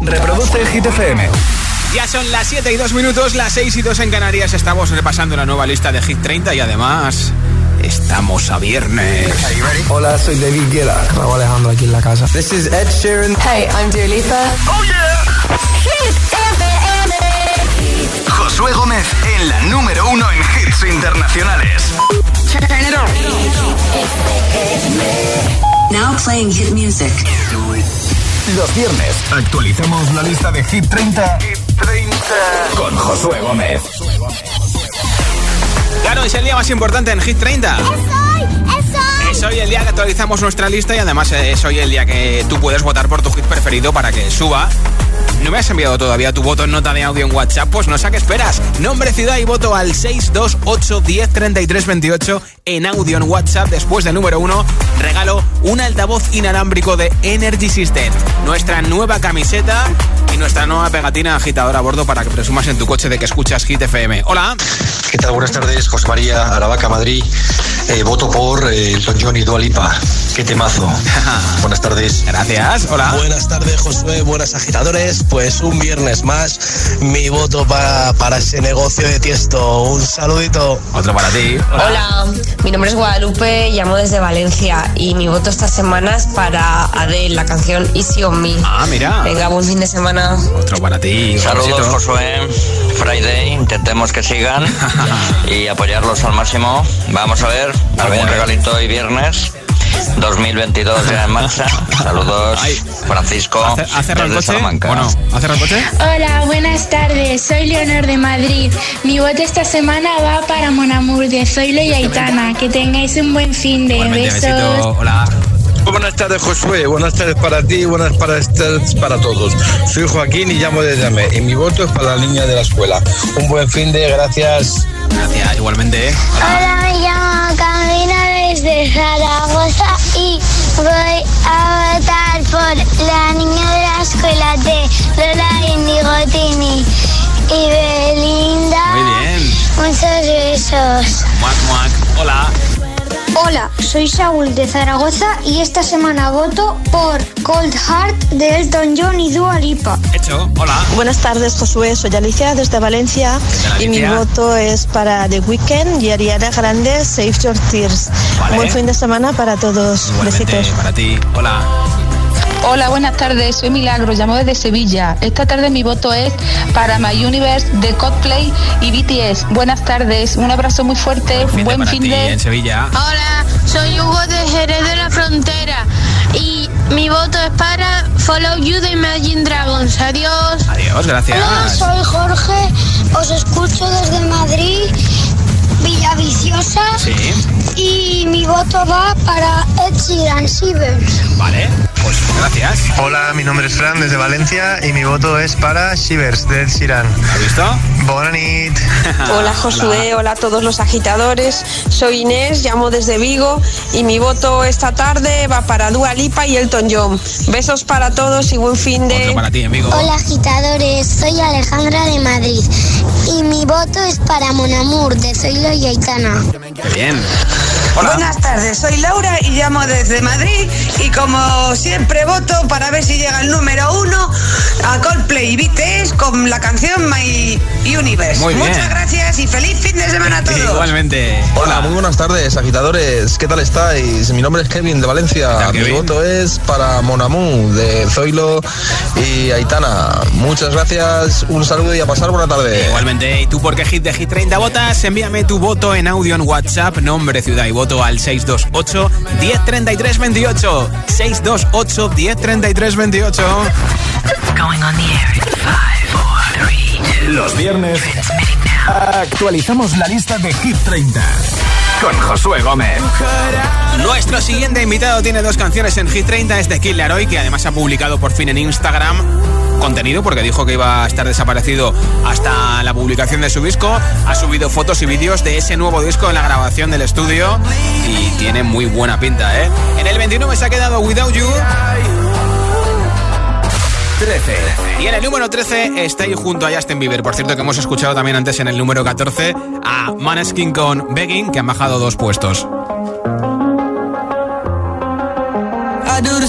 Reproduce el Hit FM. Ya son las 7 y 2 minutos, las 6 y 2 en Canarias. Estamos repasando la nueva lista de Hit 30 y además estamos a viernes. Hola, soy David Guetta. Raúl Alejandro aquí en la casa. This is Ed Sheeran. Hey, I'm Dua Lipa. ¡Oh, yeah! Hit FM. Josué Gómez en la número uno en hits internacionales. Now playing hit music. Los viernes actualizamos la lista de Hit 30, Hit 30. con Josué Gómez. Claro, es el día más importante en Hit 30. Es hoy, es Es hoy el día que actualizamos nuestra lista y además es hoy el día que tú puedes votar por tu hit preferido para que suba. ¿No me has enviado todavía tu voto en nota de audio en WhatsApp? Pues no sé a qué esperas. Nombre, ciudad y voto al 628 10 33 28 en audio en WhatsApp. Después del número 1, regalo un altavoz inalámbrico de Energy System. Nuestra nueva camiseta nuestra nueva pegatina agitadora a bordo para que presumas en tu coche de que escuchas Hit FM. Hola. ¿Qué tal? Buenas tardes, José María, Aravaca, Madrid. Eh, voto por eh, Elton John y Dua Lipa. Qué temazo. Buenas tardes. Gracias. Hola. Buenas tardes, Josué. Buenas agitadores. Pues un viernes más, mi voto para, para ese negocio de tiesto. Un saludito. Otro para ti. Hola. mi nombre es Guadalupe, llamo desde Valencia y mi voto esta semana es para Adele, la canción Easy on Me. Ah, mira. Venga, buen fin de semana. Otro para ti. Saludos. Josué. Friday, intentemos que sigan y apoyarlos al máximo. Vamos a ver, algún regalito hoy viernes. 2022 ya en marcha. Saludos, Francisco. ¿Ha cerrado el coche? Salamanca. Bueno, ¿ha cerrado el coche? Hola, buenas tardes. Soy Leonor de Madrid. Mi voto esta semana va para Monamur de Zoilo y Aitana. Que tengáis un buen fin de Igualmente, besos. besito. Hola. Buenas tardes, Josué. Buenas tardes para ti, buenas tardes para todos. Soy Joaquín y llamo desde AME. Y mi voto es para la niña de la escuela. Un buen fin de gracias. Gracias, igualmente. Hola, me llamo Camila desde Zaragoza y voy a votar por la niña de la escuela de Lola Indigotini y Belinda. Muy bien. Muchos besos. Muac, muac. Hola. Hola, soy Saúl de Zaragoza y esta semana voto por Cold Heart de Elton John y Dua Lipa. Hecho. Hola. Buenas tardes, Josué. Soy Alicia desde Valencia tal, y mi voto es para The Weeknd y Ariana Grande, Save Your Tears. Vale. Buen fin de semana para todos. Igualmente Besitos. para ti. Hola. Hola, buenas tardes. Soy Milagro, llamo desde Sevilla. Esta tarde mi voto es para My Universe de Coldplay y BTS. Buenas tardes, un abrazo muy fuerte, Fin buen para fin ti de. en Sevilla. Hola, soy Hugo de Jerez de la Frontera y mi voto es para Follow You de Imagine Dragons. Adiós. Adiós, gracias. Hola, soy Jorge, os escucho desde Madrid, Villaviciosa Sí. y mi voto va para Ed Sheeran. Vale. Pues gracias. Hola, mi nombre es Fran desde Valencia y mi voto es para Shivers de Ed Sheeran. ¿Has visto? Bonanit. Hola Josué, hola a todos los agitadores. Soy Inés, llamo desde Vigo y mi voto esta tarde va para Dua Lipa y Elton John. Besos para todos y buen fin Otro de... para ti, amigo. Hola agitadores, soy Alejandra de Madrid y mi voto es para Monamur de Zoilo y Aitana. Bien. Hola. Buenas tardes, soy Laura y llamo desde Madrid y como siempre voto para ver si llega el número uno a Coldplay y BTS con la canción My Universe. Muy bien. Muchas gracias y feliz fin de semana a todos. Igualmente. Hola, muy buenas tardes, agitadores. ¿Qué tal estáis? Mi nombre es Kevin de Valencia. tal, Mi Kevin? voto es para Monamú de Zoilo y Aitana. Muchas gracias, un saludo y a pasar buena tarde. Igualmente, ¿y tú por qué hit de Hit 30 votas? Envíame tu voto en audio en WhatsApp, nombre, ciudad y voto al 628 1033 28. 628 1033 28. Los viernes actualizamos la lista de Hit 30 con Josué Gómez. Nuestro siguiente invitado tiene dos canciones en Hit 30, es de Kid Laroi, que además ha publicado por fin en Instagram contenido porque dijo que iba a estar desaparecido hasta la publicación de su disco. Ha subido fotos y vídeos de ese nuevo disco en la grabación del estudio y tiene muy buena pinta, ¿eh? En el 29 se ha quedado Without You. 13. Y en el número 13 está ahí junto a Justin Bieber. Por cierto, que hemos escuchado también antes en el número 14 a Maneskin con Begging, que han bajado dos puestos. I do the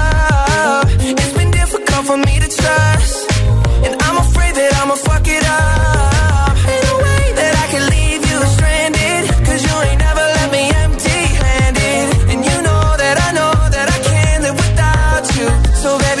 Difficult for me to trust. And I'm afraid that I'ma fuck it up. Ain't no way that I can leave you stranded. Cause you ain't never let me empty handed. And you know that I know that I can't live without you. So baby,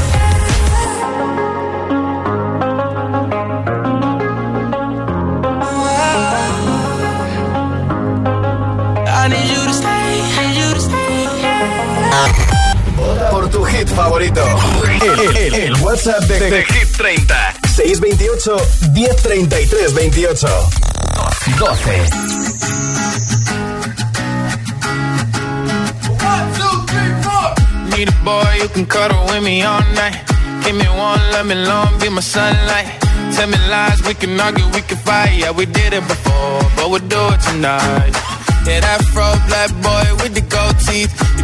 Hit favorito. El, el- el WhatsApp de, de Hit 30. 628 1033 28. 12. Need a boy who can cuddle with me all night. Give me one, let me long, be my sunlight. Tell me lies, we can argue, we can fight. Yeah, we did it before, but we'll do it tonight. Yeah, that fro black boy with the gold teeth.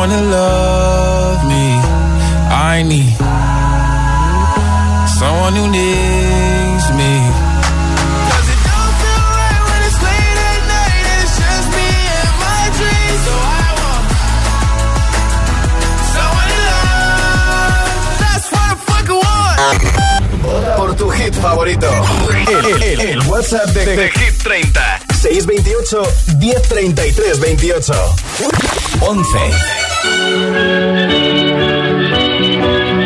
someone to love me. I need someone who needs me. 'Cause it don't feel right when it's late at night and it's just me and my dreams. So I want someone to love. That's what I fucking want. Vota por tu hit favorito. El, el- el WhatsApp de, de Hit 30. 628 1033 28. 11. Thank you.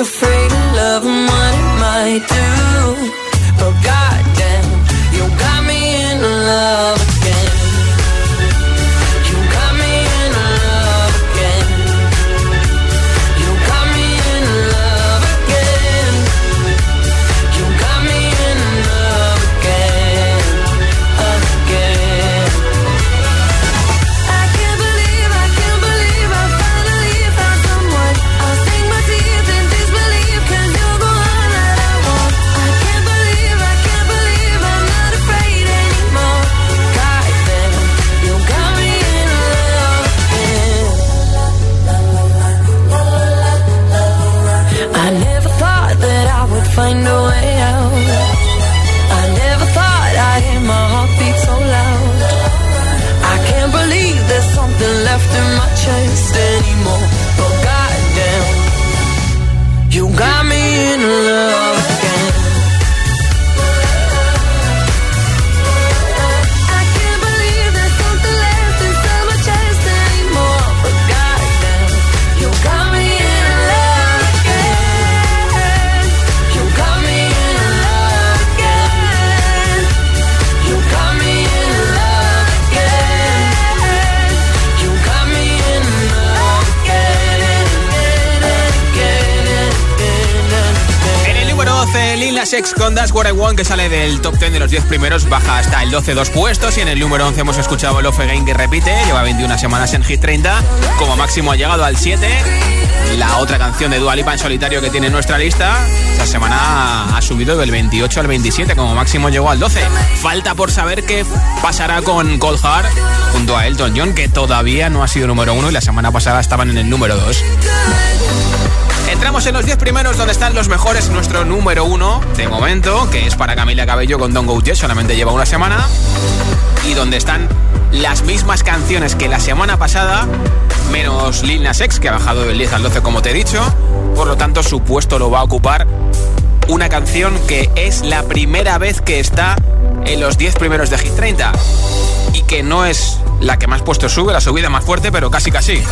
Afraid of love and what it might do. Del top 10 de los 10 primeros, baja hasta el 12 dos puestos. Y en el número 11 hemos escuchado Love Again que repite, lleva 21 semanas en Hit 30. Como máximo ha llegado al 7. La otra canción de Dua Lipa en solitario que tiene en nuestra lista, esta semana ha subido del 28 al 27, como máximo llegó al 12. Falta por saber qué pasará con Cold Heart junto a Elton John, que todavía no ha sido número 1 y la semana pasada estaban en el número 2. Entramos en los 10 primeros donde están los mejores. Nuestro número 1 de momento, que es para Camila Cabello con Don't Go solamente lleva una semana. Y donde están las mismas canciones que la semana pasada, menos Lil Nas X, que ha bajado del 10 al 12, como te he dicho. Por lo tanto, su puesto lo va a ocupar una canción que es la primera vez que está en los 10 primeros de Hit 30. Y que no es la que más puesto sube, la subida más fuerte, pero casi casi.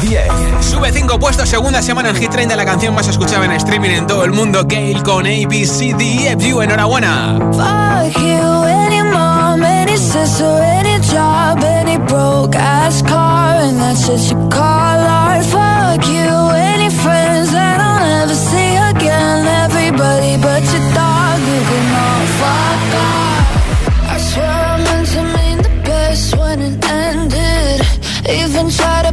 10. Sube 5 puestos, segunda semana en Hit 30, la canción más escuchada en streaming en todo el mundo, Gale con ABCDFU. Enhorabuena. Fuck you, any mom, any sister, any job, any broke ass car, and that's just you call art. Fuck you, any friends that I'll never see again. Everybody but your dog, you can all fuck off. I swear I meant to mean the best when it ended. Even tried to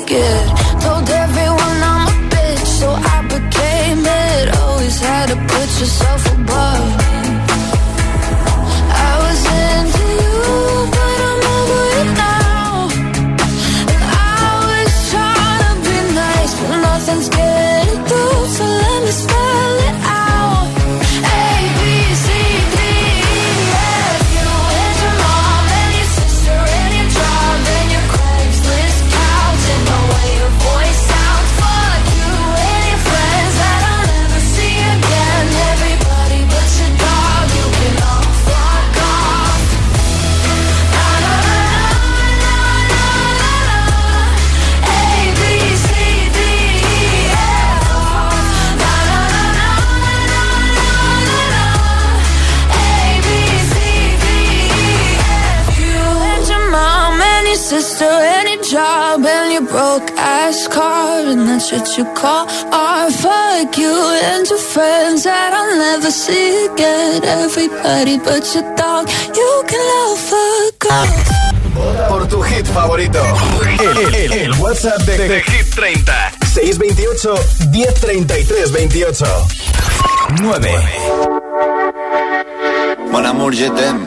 like it what you call art. Fuck you and your friends that I'll never see again. Everybody but your dog, you can love a girl. Por tu hit favorito. El, el, el WhatsApp de, de, Hit 30. 628 1033 28. 9. Mon amour, je t'aime.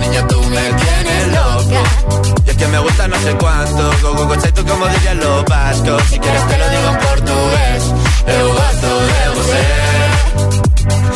Niña, tú me tienes loca. Y es que me gusta no sé cuánto, go go go tú como dirían los vascos. Si quieres te lo digo en portugués, eu gosto de você.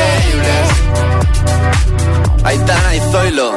Increíbles. Aitana y Zoilo.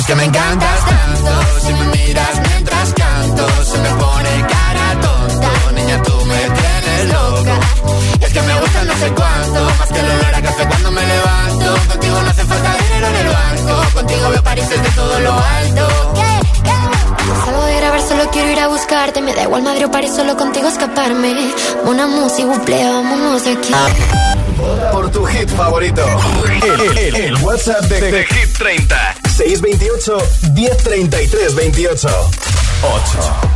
Es que me encantas tanto, si me miras mientras canto, se me pone cara tonta. Niña, tú me tienes loca. Es que me gusta no sé cuánto, más que el olor a café cuando me levanto. Contigo no hace falta dinero en el banco, contigo veo París desde todo lo alto. Salgo de grabar, solo quiero ir a buscarte. Me da igual Madrid o París, solo contigo escaparme. Una música, buple, vámonos de aquí. Por tu hit favorito. El, el- el WhatsApp de, de Hit 30. 628 1033 28. 8.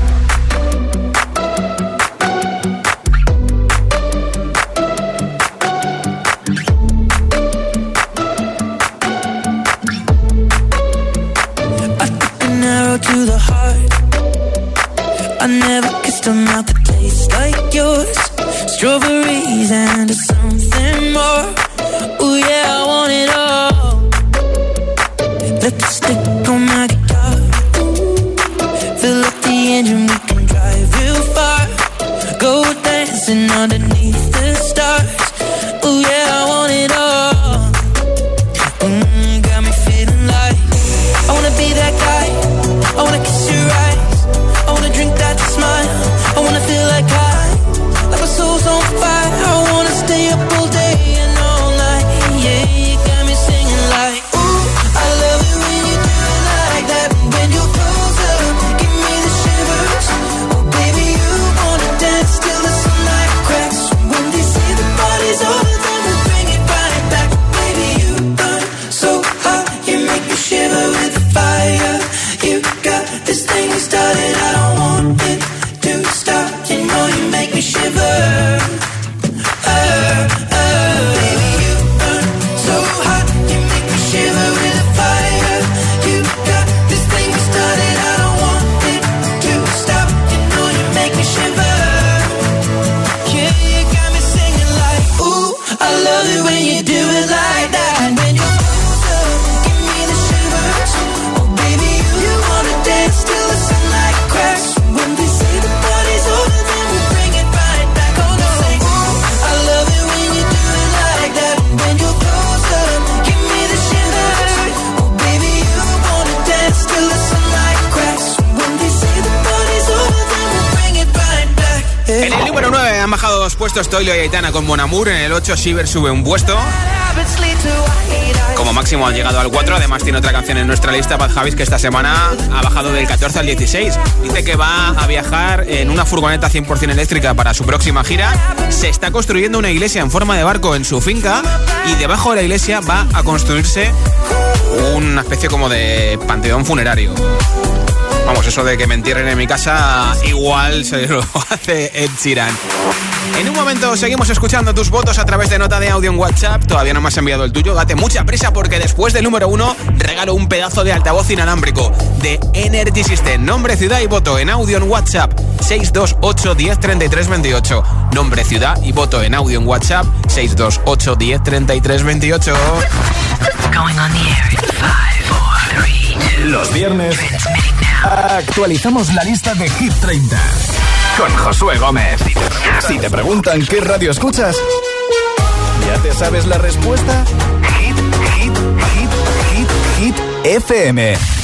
Y Aitana con Monamur. En el 8, Shiver sube un puesto. Como máximo ha llegado al 4. Además, tiene otra canción en nuestra lista, Bad Javis, que esta semana ha bajado del 14 al 16. Dice que va a viajar en una furgoneta 100% eléctrica para su próxima gira. Se está construyendo una iglesia en forma de barco en su finca y debajo de la iglesia va a construirse una especie como de panteón funerario. Vamos, eso de que me entierren en mi casa, igual se lo hace Ed Sheeran. En un momento seguimos escuchando tus votos a través de nota de audio en WhatsApp. Todavía no me has enviado el tuyo. Date mucha prisa porque después del número uno regalo un pedazo de altavoz inalámbrico de Energy System. Nombre, ciudad y voto en audio en WhatsApp 628 10 33 28. Nombre, ciudad y voto en audio en WhatsApp 628 10 33 28. Los viernes actualizamos la lista de Hit 30 con Josué Gómez. Si te preguntan qué radio escuchas, ¿ya te sabes la respuesta? Hit, hit, hit, hit, hit, FM.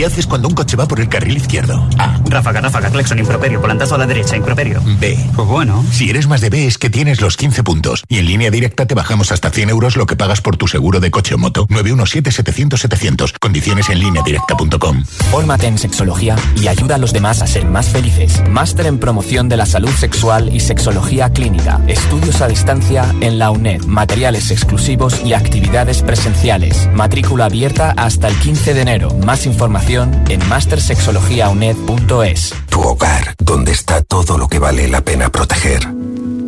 ¿Qué haces cuando un coche va por el carril izquierdo? A. Ráfaga, ráfaga, claxon, improperio, volantazo a la derecha, improperio. B. Pues bueno. Si eres más de B es que tienes los 15 puntos. Y en línea directa te bajamos hasta 100 euros lo que pagas por tu seguro de coche o moto. 917-700-700. Condiciones en línea directa.com. Fórmate en sexología y ayuda a los demás a ser más felices. Máster en promoción de la salud sexual y sexología clínica. Estudios a distancia en la UNED. Materiales exclusivos y actividades presenciales. Matrícula abierta hasta el 15 de enero. Más información en mastersexologiauned.es. Tu hogar, donde está todo lo que vale la pena proteger.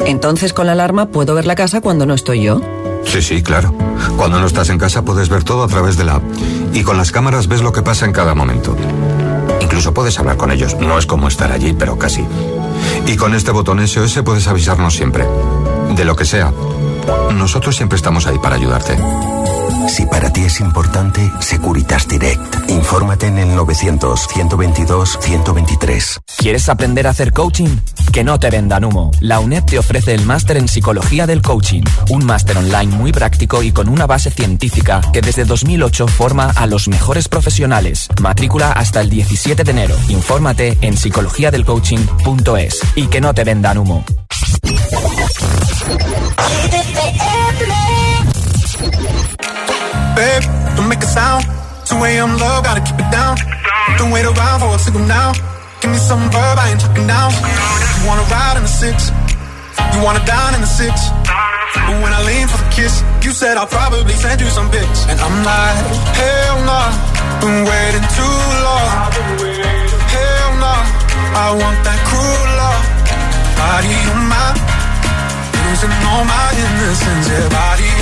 Entonces con la alarma puedo ver la casa cuando no estoy yo. Sí, sí, claro. Cuando no estás en casa puedes ver todo a través de la app. Y con las cámaras ves lo que pasa en cada momento. Incluso puedes hablar con ellos. No es como estar allí, pero casi. Y con este botón SOS puedes avisarnos siempre. De lo que sea. Nosotros siempre estamos ahí para ayudarte. Si para ti es importante, Securitas Direct. Infórmate en el 900-122-123. ¿Quieres aprender a hacer coaching? Que no te vendan humo. La UNED te ofrece el máster en psicología del coaching. Un máster online muy práctico y con una base científica que desde 2008 forma a los mejores profesionales. Matrícula hasta el 17 de enero. Infórmate en psicologiadelcoaching.es. Y que no te vendan humo. Babe, don't make a sound. 2 a.m. love, gotta keep it down. Don't wait around for a signal now. Give me some verb, I ain't talking now. You wanna ride in the six? You wanna dine in the six? But when I lean for the kiss, you said I'll probably send you some pics. And I'm like, hell nah, been waiting too long. Hell nah, I want that cruel love. Body on my, losing all my innocence. Yeah, body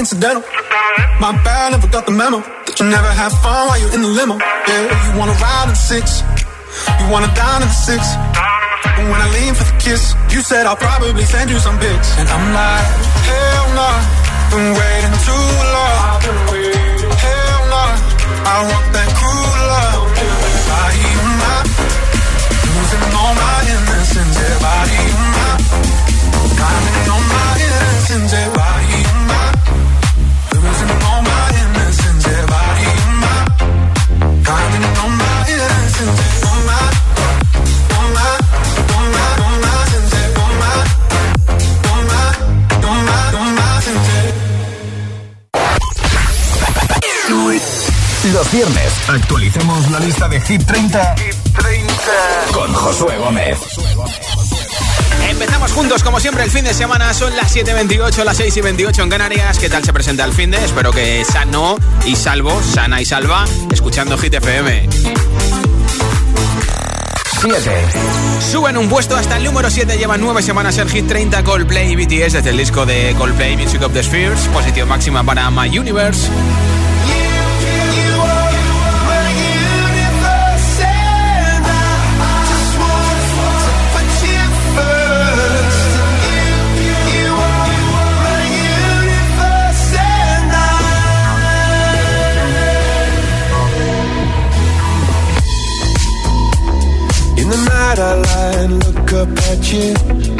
incidental. My bad, never got the memo. That you never have fun while you're in the limo. Yeah, you wanna ride in the six. You wanna dine in the six. But when I lean for the kiss, you said I'll probably send you some pics. And I'm like, hell nah, been waiting too long. Hell nah, I want that cruel love. Body on my, losing all my innocence. Yeah, body on my, finding all my innocence. Los viernes actualicemos la lista de Hit 30, Hit 30. con Josué Gómez. Empezamos juntos, como siempre, el fin de semana. Son las 7.28, las 6.28 en Canarias. ¿Qué tal se presenta el fin de? Espero que sano y salvo, sana y salva, escuchando Hit FM. 7. Suben un puesto hasta el número 7. Llevan 9 semanas el Hit 30 Coldplay y BTS desde el disco de Coldplay Music of the Spheres. Posición máxima para My Universe. I lie and look up at you.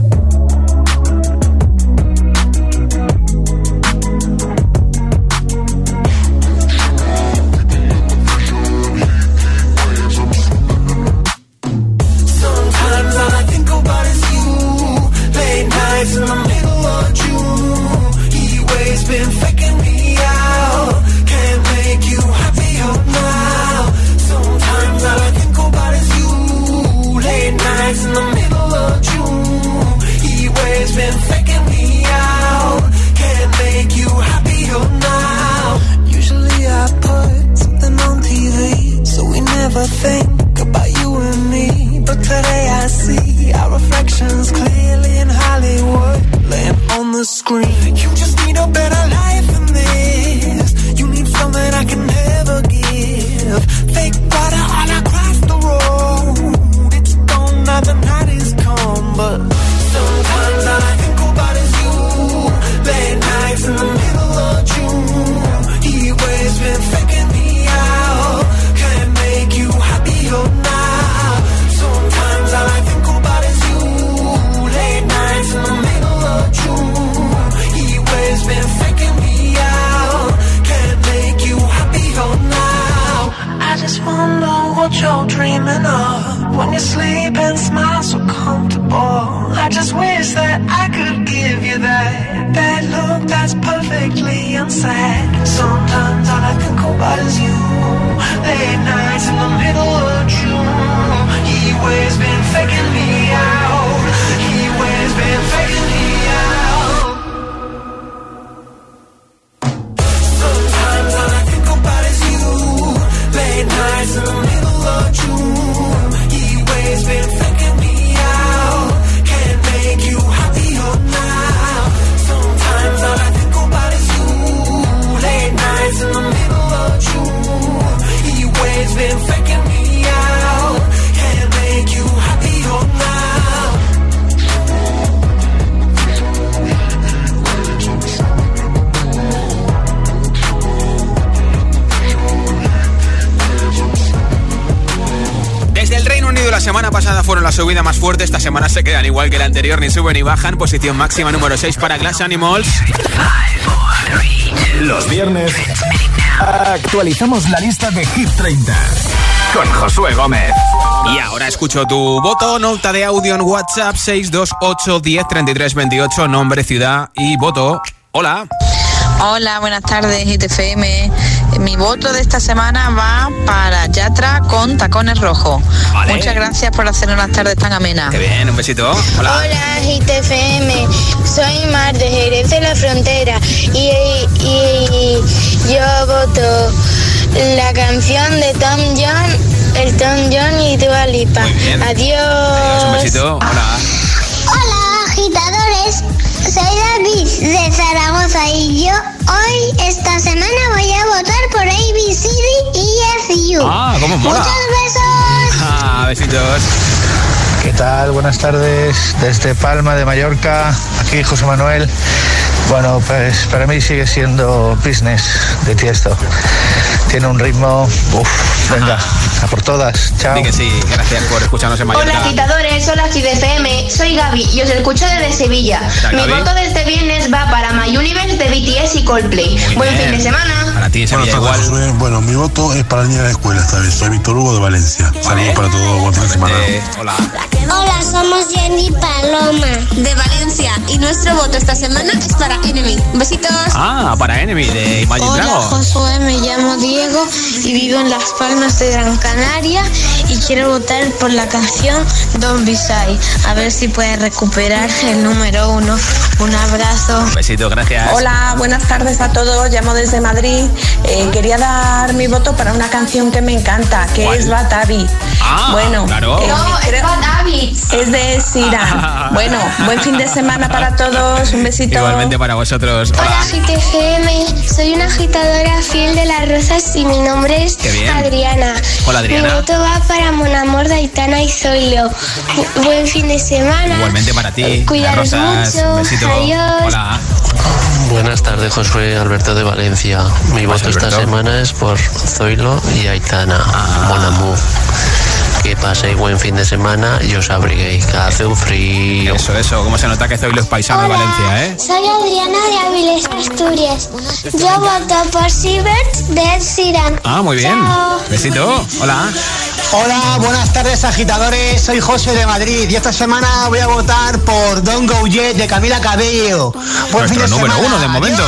Sometimes all I think about is you. Late semana se quedan igual que la anterior, ni suben ni bajan. Posición máxima número 6 para Glass Animals. Los viernes actualizamos la lista de Hit 30 con Josué Gómez. Y ahora escucho tu voto, nota de audio en WhatsApp 628 10 33 28, nombre, ciudad y voto. Hola. Hola, buenas tardes, ITFM. Mi voto de esta semana va para Yatra con tacones rojos. Vale. Muchas gracias por hacer unas tardes tan amenas. Qué bien, un besito. Hola. Hola, GTFM. Soy Mar de Jerez de la Frontera y, y yo voto la canción de Tom John, el Tom John y Dua Lipa. Adiós. Un besito. Hola. Hola, agitadores. Soy David de Zaragoza y yo hoy, esta semana, voy a votar por ABCD y FU. Ah, cómo mola. Muchos besos. Ah, besitos. ¿Qué tal? Buenas tardes desde Palma de Mallorca. Aquí José Manuel. Bueno, pues para mí sigue siendo business de Tiesto. Tiene un ritmo, uff, venga, a por todas. Chao. Di que sí, gracias por escucharnos en Mallorca. Hola agitadores, hola GDFM, soy Gaby y os escucho desde Sevilla. Mi Gaby. voto de este viernes va para My Universe de BTS y Coldplay. Buen bien. fin de semana. Para ti, Sevilla tardes, igual. Bueno, mi voto es para la niña de la escuela esta vez. Soy Víctor Hugo de Valencia. Saludos para todos. Buen fin de semana. hola. Hola, somos Jenny Paloma. De Valencia. Y nuestro voto esta semana es para Enemy. Besitos. Ah, para Enemy de Imagine Hola Dragons. Josué, me llamo Diego y vivo en Las Palmas de Gran Canaria y quiero votar por la canción Don't Be Shy. A ver si puede recuperar el número uno. Un abrazo. Un besito, gracias. Hola, buenas tardes a todos. Llamo desde Madrid. Eh, quería dar mi voto para una canción que me encanta, que ¿Cuál? es Batavi. Ah, bueno, claro. eh, No, es creo- Habits. es de Siran. bueno, buen fin de semana para todos. Un besito. Igualmente para vosotros. Hola Hola. GTFM, soy una agitadora fiel de las rosas y mi nombre es. Adriana. Hola, Adriana. Mi voto va para Mon Amor de Aitana y Zoilo. Bu- Buen fin de semana. Igualmente para ti. Cuidaros mucho. Besito. Adiós. Hola. Buenas tardes, Josué Alberto de Valencia. Mi voto esta semana es por Zoilo y Aitana, Ah. Mon Amour. Que paséis buen fin de semana y os abriguéis, que hace un frío. Eso, eso. Como se nota que Zoilo es paisano de Valencia, ¿eh? Soy Adriana de Avilés, Asturias. Yo voto por Siebert de Sheeran. Ah, muy bien. Chao. Besito. Hola. Hola, buenas tardes agitadores, soy José de Madrid y esta semana voy a votar por Don't Go Jet de Camila Cabello. Buen fin Nuestro de número semana. uno de momento.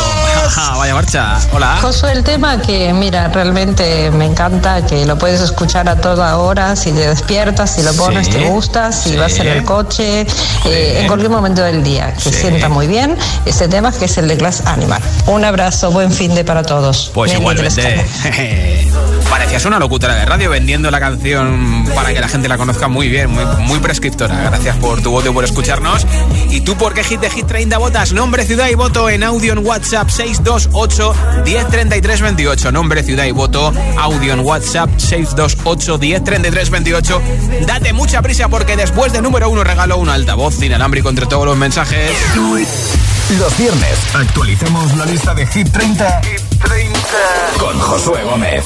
Vaya marcha. Hola. Josué, el tema que, mira, realmente me encanta, que lo puedes escuchar a toda hora, si te despiertas, si lo pones, Sí, te gusta, si sí. vas en el coche, eh, en cualquier momento del día, que sienta muy bien este tema que es el de Glass Animal. Un abrazo, buen fin de para todos. Pues los igualmente. Parecías una locutora de radio vendiendo la canción para que la gente la conozca muy bien, muy, muy prescriptora. Gracias por tu voto y por escucharnos. ¿Y tú por qué Hit de Hit 30 votas? Nombre, ciudad y voto en audio en WhatsApp 628 1033 28. Nombre, ciudad y voto, audio en WhatsApp 628 1033 28. Date mucha prisa porque después de número uno regalo un altavoz inalámbrico entre todos los mensajes. Los viernes actualicemos la lista de Hit 30, con Josué Gómez.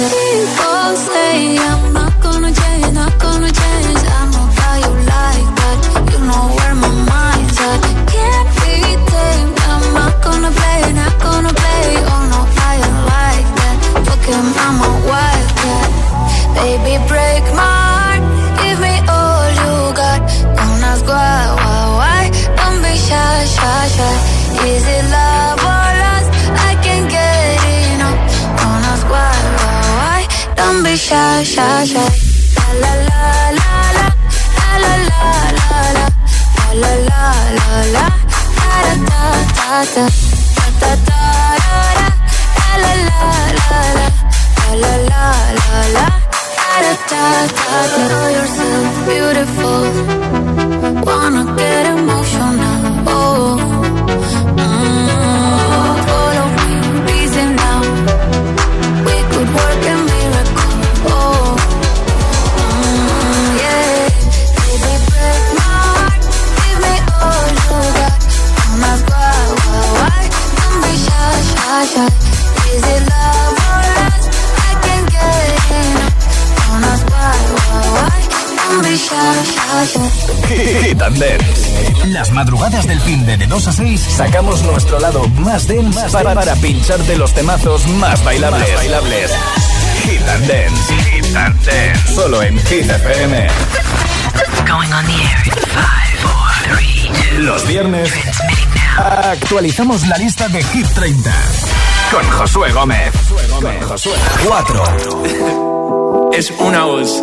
People say I'm not gonna change, not gonna change. I you like that. You know where my mind's at. Can't be. I'm not gonna play, not gonna play. Oh no, like that. Baby, break my heart. Give me all you got. Don't ask why, why, why. Don't be shy, shy, shy. Is it love Don't be shy, shy, shy. La la la la la la la la la la la la la la da da da da da da da da la la la la la la la la da da da da know yourself beautiful wanna get emotional de, de 2 a 6 sacamos nuestro lado más dense para, para pincharte los temazos más bailables. Más bailables. Hit and Dance. Hit and Dance. Solo en Hit FM. Going on the air in five, four, three, two. Los viernes actualizamos la lista de Hit 30 con Josué Gómez. Con Josué. 4. Es una voz.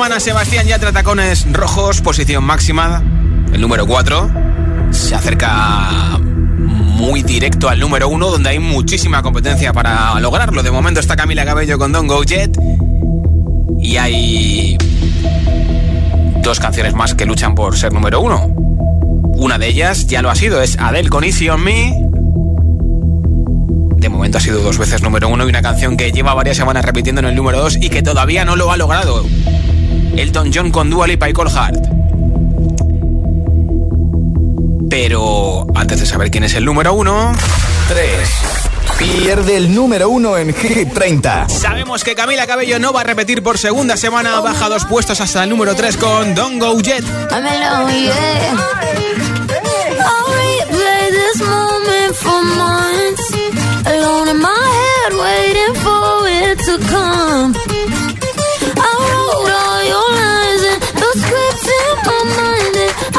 semana Sebastián Yatra Tacones Rojos, posición máxima, el número 4. Se acerca muy directo al número 1, donde hay muchísima competencia para lograrlo. De momento está Camila Cabello con Don't Go Jet. Y hay dos canciones más que luchan por ser número 1. Una de ellas ya lo ha sido, es Adele con Easy on Me. De momento ha sido dos veces número uno y una canción que lleva varias semanas repitiendo en el número dos y que todavía no lo ha logrado. Elton John con Dua Lipa y Cole Hart. Pero antes de saber quién es el número uno... 3. Pierde el número uno en Hit 30. Sabemos que Camila Cabello no va a repetir por segunda semana, baja dos puestos hasta el número 3 con Don't Go Jet.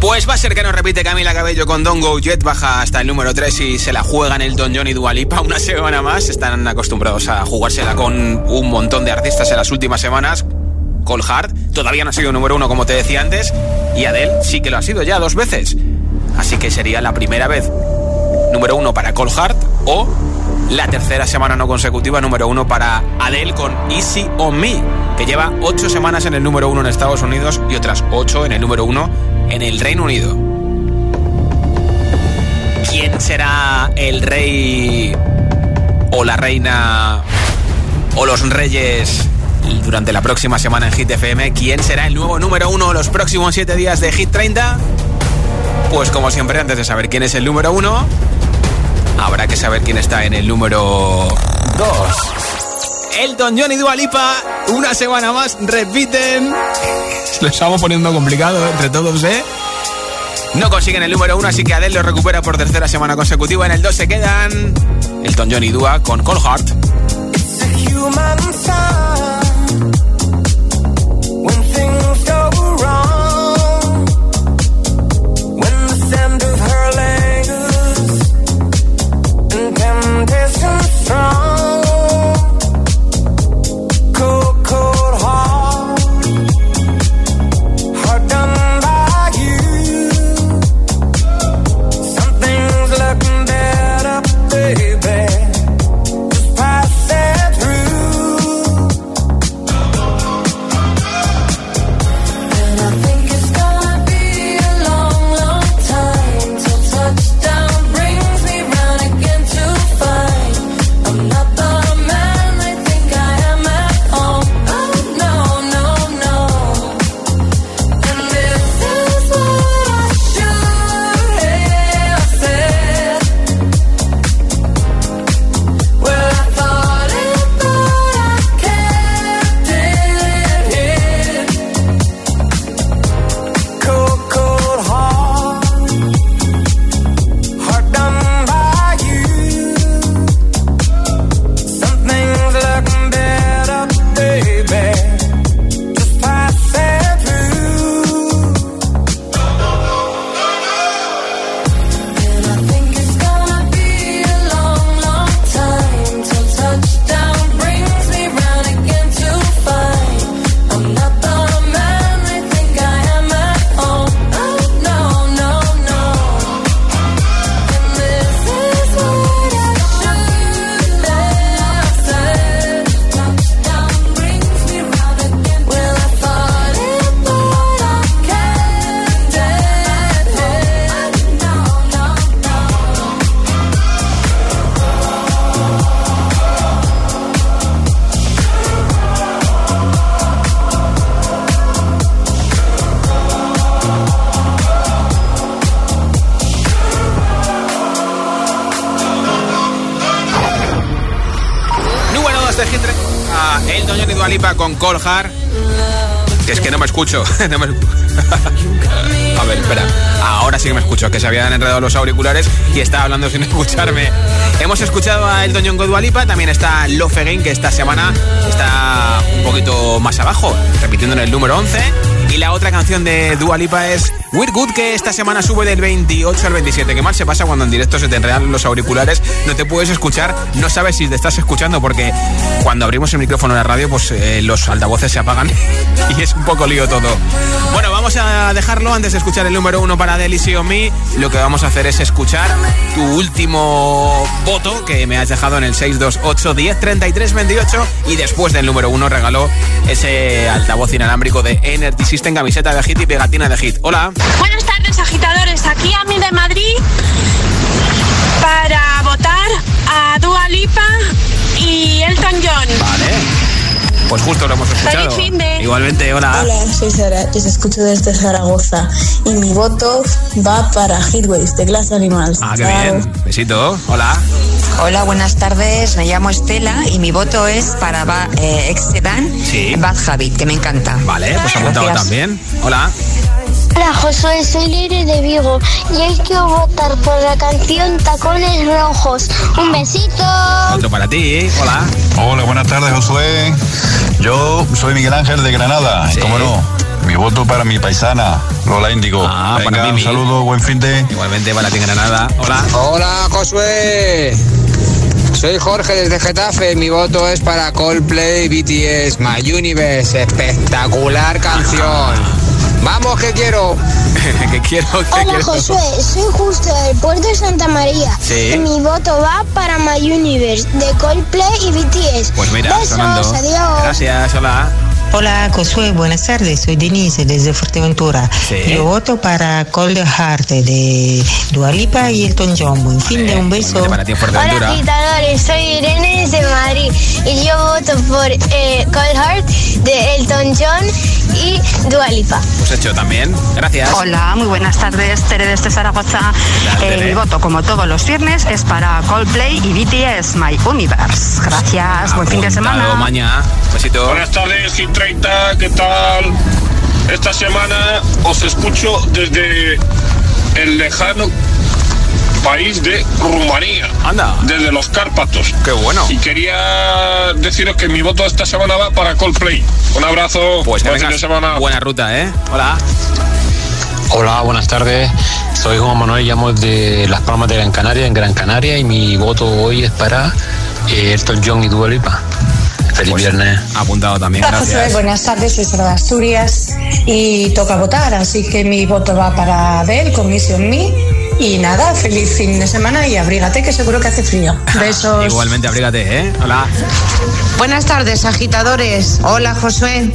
Pues va a ser que no repite Camila Cabello con Don't Go Jet, baja hasta el número 3 y se la juegan el Don John y Dualipa una semana más. Están acostumbrados a jugársela con un montón de artistas en las últimas semanas. Cole Hart todavía no ha sido número uno, como te decía antes, y Adele sí que lo ha sido ya dos veces. Así que sería la primera vez número uno para Cole Hart o la tercera semana no consecutiva número uno para Adele con Easy on Me, que lleva ocho semanas en el número uno en Estados Unidos y otras ocho en el número uno en el Reino Unido. ¿Quién será el rey o la reina o los reyes durante la próxima semana en Hit FM? ¿Quién será el nuevo número uno los próximos siete días de Hit 30? Pues como siempre, antes de saber quién es el número uno, habrá que saber quién está en el número 2. Elton John y Dua Lipa, una semana más, repiten. Lo estamos poniendo complicado entre todos, ¿eh? No consiguen el número uno, así que Adele lo recupera por tercera semana consecutiva. En el 2 se quedan Elton John y Dua con Cold Heart. Colhar. Es que no me escucho. A ver, espera. Ahora sí que me escucho, que se habían enredado los auriculares y estaba hablando sin escucharme. Hemos escuchado a El Doñón Godualipa, también está Love que esta semana está un poquito más abajo, repitiendo en el número 11. Y la otra canción de Dua Lipa es We're Good, que esta semana sube del 28 al 27. Qué mal se pasa cuando en directo se te enredan los auriculares, no te puedes escuchar, no sabes si te estás escuchando, porque cuando abrimos el micrófono de la radio, pues eh, los altavoces se apagan y es un poco lío todo. Bueno, vamos a dejarlo antes de escuchar el número uno para Delicy o Me. Lo que vamos a hacer es escuchar tu último voto que me has dejado en el 628 10 33 28 y después del número uno regaló ese altavoz inalámbrico de Energy System, camiseta de hit y pegatina de hit. Hola. Buenas tardes, agitadores. Aquí a mí de Madrid para votar a Dua Lipa y Elton John. Vale. Pues justo lo hemos escuchado. Igualmente, hola. Hola, soy Sara, te escucho desde Zaragoza y mi voto va para Heatwaves de Glass Animals. Ah, qué bien. Besito. Hola. Hola, buenas tardes. Me llamo Estela y mi voto es para eh, ex Sedan sí. Bad Habit, que me encanta. Vale, pues apuntado también. Hola. Hola Josué, soy Lire de Vigo y hay que votar por la canción Tacones Rojos. Un besito. Otro para ti, hola. Hola, buenas tardes Josué. Yo soy Miguel Ángel de Granada, sí. ¿cómo no? Mi voto para mi paisana, Lola Índigo. Ah, Venga, para mí, un saludo, buen fin de. Igualmente para ti en Granada. Hola. Hola Josué. Soy Jorge desde Getafe, mi voto es para Coldplay BTS, My Universe, espectacular canción. Vamos, que quiero. que quiero, que Hola quiero. Josué, soy justo del puerto de Santa María. Sí. Y mi voto va para My Universe de Coldplay y BTS. Pues mira, Besos, sonando. adiós. Gracias, hola. Hola, Josué, buenas tardes. Soy Denise desde Fuerteventura. Yo voto para Cold Heart de Dualipa y Elton John. Buen fin de un beso. Para ti Fuerteventura. Hola agitadores, soy Irene desde Madrid y yo voto por eh, Cold Heart de Elton John y Dualipa. Pues hecho también. Gracias. Hola, muy buenas tardes. Tere desde Zaragoza. tal, Eh, Tere? voto, como todos los viernes, es para Coldplay y BTS, My Universe. Gracias, buen fin de semana. mañana. Besito. Buenas tardes, 30, ¿qué tal? Esta semana os escucho desde el lejano país de Rumanía. Anda. Desde los Cárpatos. Qué bueno. Y quería deciros que mi voto esta semana va para Coldplay. Un abrazo. Pues que buen fin tengas de semana. buena ruta, ¿eh? Hola. Hola, buenas tardes. Soy Juan Manuel, llamo de Las Palmas de Gran Canaria, en Gran Canaria, y mi voto hoy es para eh, Elton John y Dua Lipa. Feliz viernes. Apuntado también, Hola gracias. buenas tardes, soy Sara de Asturias y toca votar, así que mi voto va para Abel con Mission Me. Y nada, feliz fin de semana y abrígate que seguro que hace frío. Besos. Igualmente, abrígate, ¿eh? Hola. Buenas tardes, agitadores. Hola, Josué.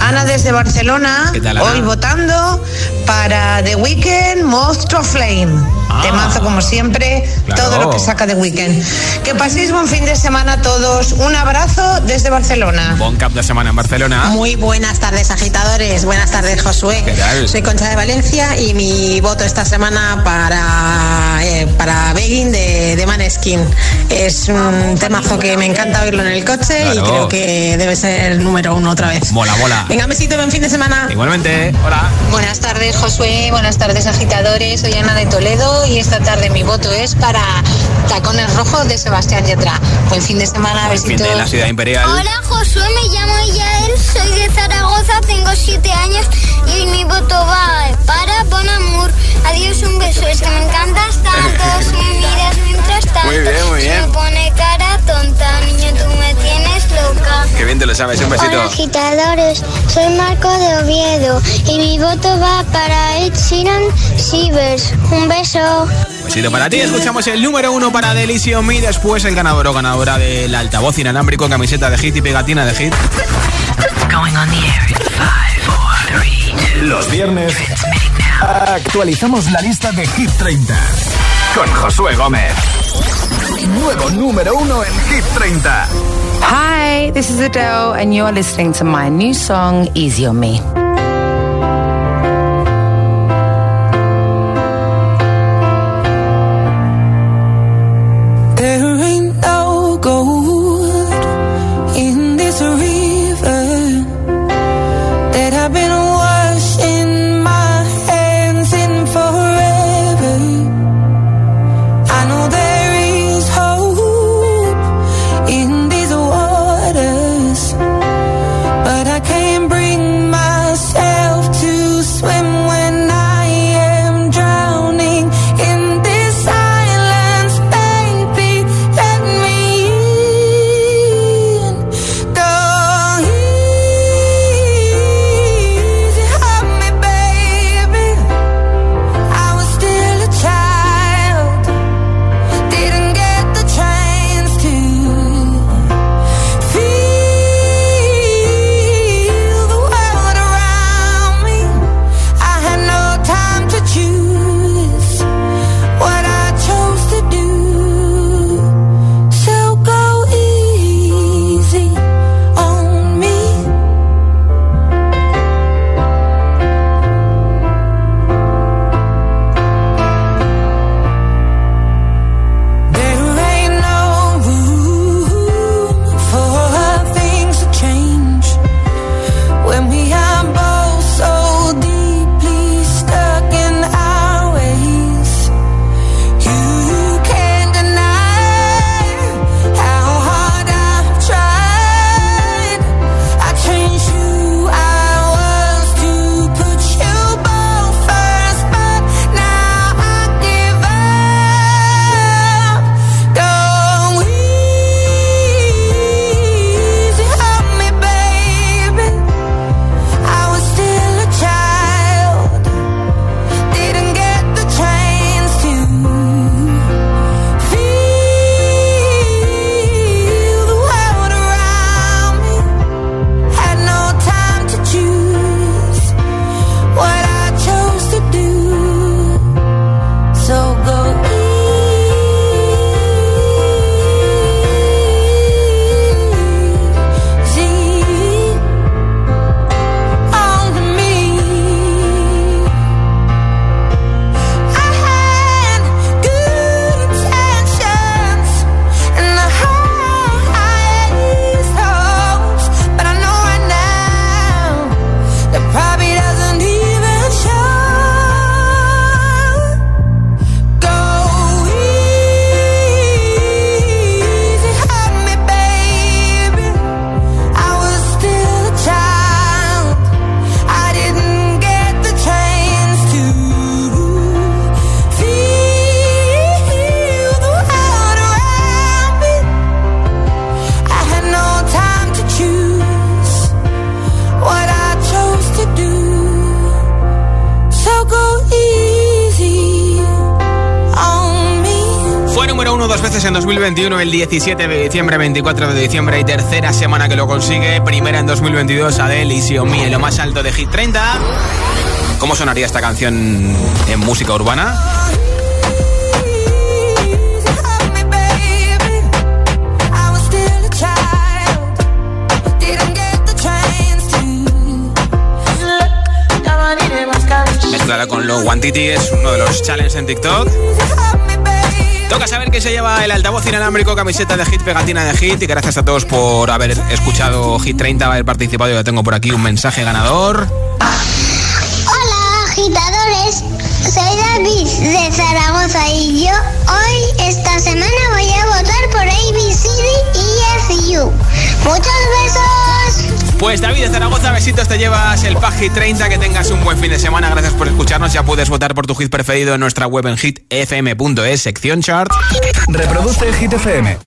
Ana desde Barcelona. ¿Qué tal, Ana? Hoy votando para The Weeknd, Monster Flame. Temazo como siempre, Claro. todo lo que saca The Weeknd. Que paséis buen fin de semana a todos. Un abrazo desde Barcelona. Bon cap de semana en Barcelona. Muy buenas tardes, agitadores. Buenas tardes, Josué. ¿Qué tal? Soy Concha de Valencia y mi voto esta semana para, eh, para Begging de, de Maneskin. Es un temazo que me encanta oírlo en el coche y creo que debe ser el número uno otra vez. Mola, mola. Venga, besito, buen fin de semana. Igualmente, hola. Buenas tardes, Josué. Buenas tardes, agitadores. Soy Ana de Toledo y esta tarde mi voto es para Tacones Rojos de Sebastián Yatra. Buen fin de semana, Fin besitos. de la ciudad imperial. Hola Josué, me llamo Yael, soy de Zaragoza, tengo 7 años y mi voto va para Bon Amour. Adiós, un beso, es que me encantas tanto, si me miras mientras tanto. Muy bien, muy bien. Se me pone cara tonta, niño, tú me tienes loca. Qué bien te lo sabes, un besito. Hola agitadores, soy Marco de Oviedo y mi voto va para Ed Sheeran Shivers. Un beso. Besito para ti. Escuchamos el número uno para Delicio Me. Después el ganador o ganadora del altavoz inalámbrico, camiseta de hit y pegatina de hit. Going on the air in five, four, three, two. Los viernes actualizamos la lista de Hit 30 con Josué Gómez. Nuevo número uno en Hit 30. Hi, this is Adele, and you're listening to my new song, Easy on Me. 17 de diciembre, 24 de diciembre y tercera semana que lo consigue. Primera en 2022, Adele y Xiaomi en lo más alto de Hit 30. ¿Cómo sonaría esta canción en música urbana? Mezclada con Low Wantity, es uno de los challenges en TikTok. Toca saber que se lleva el altavoz inalámbrico, camiseta de hit, pegatina de hit. Y gracias a todos por haber escuchado Hit 30, haber participado. Yo tengo por aquí un mensaje ganador. Hola, agitadores. Soy David de Zaragoza y yo hoy, esta semana, voy a votar por ABCD y FU. ¡Muchos besos! Pues David de Zaragoza, besitos, te llevas el Hit 30. Que tengas un buen fin de semana. Gracias por escucharnos. Ya puedes votar por tu hit preferido en nuestra web en hitfm.es, sección chart. Reproduce Hit FM.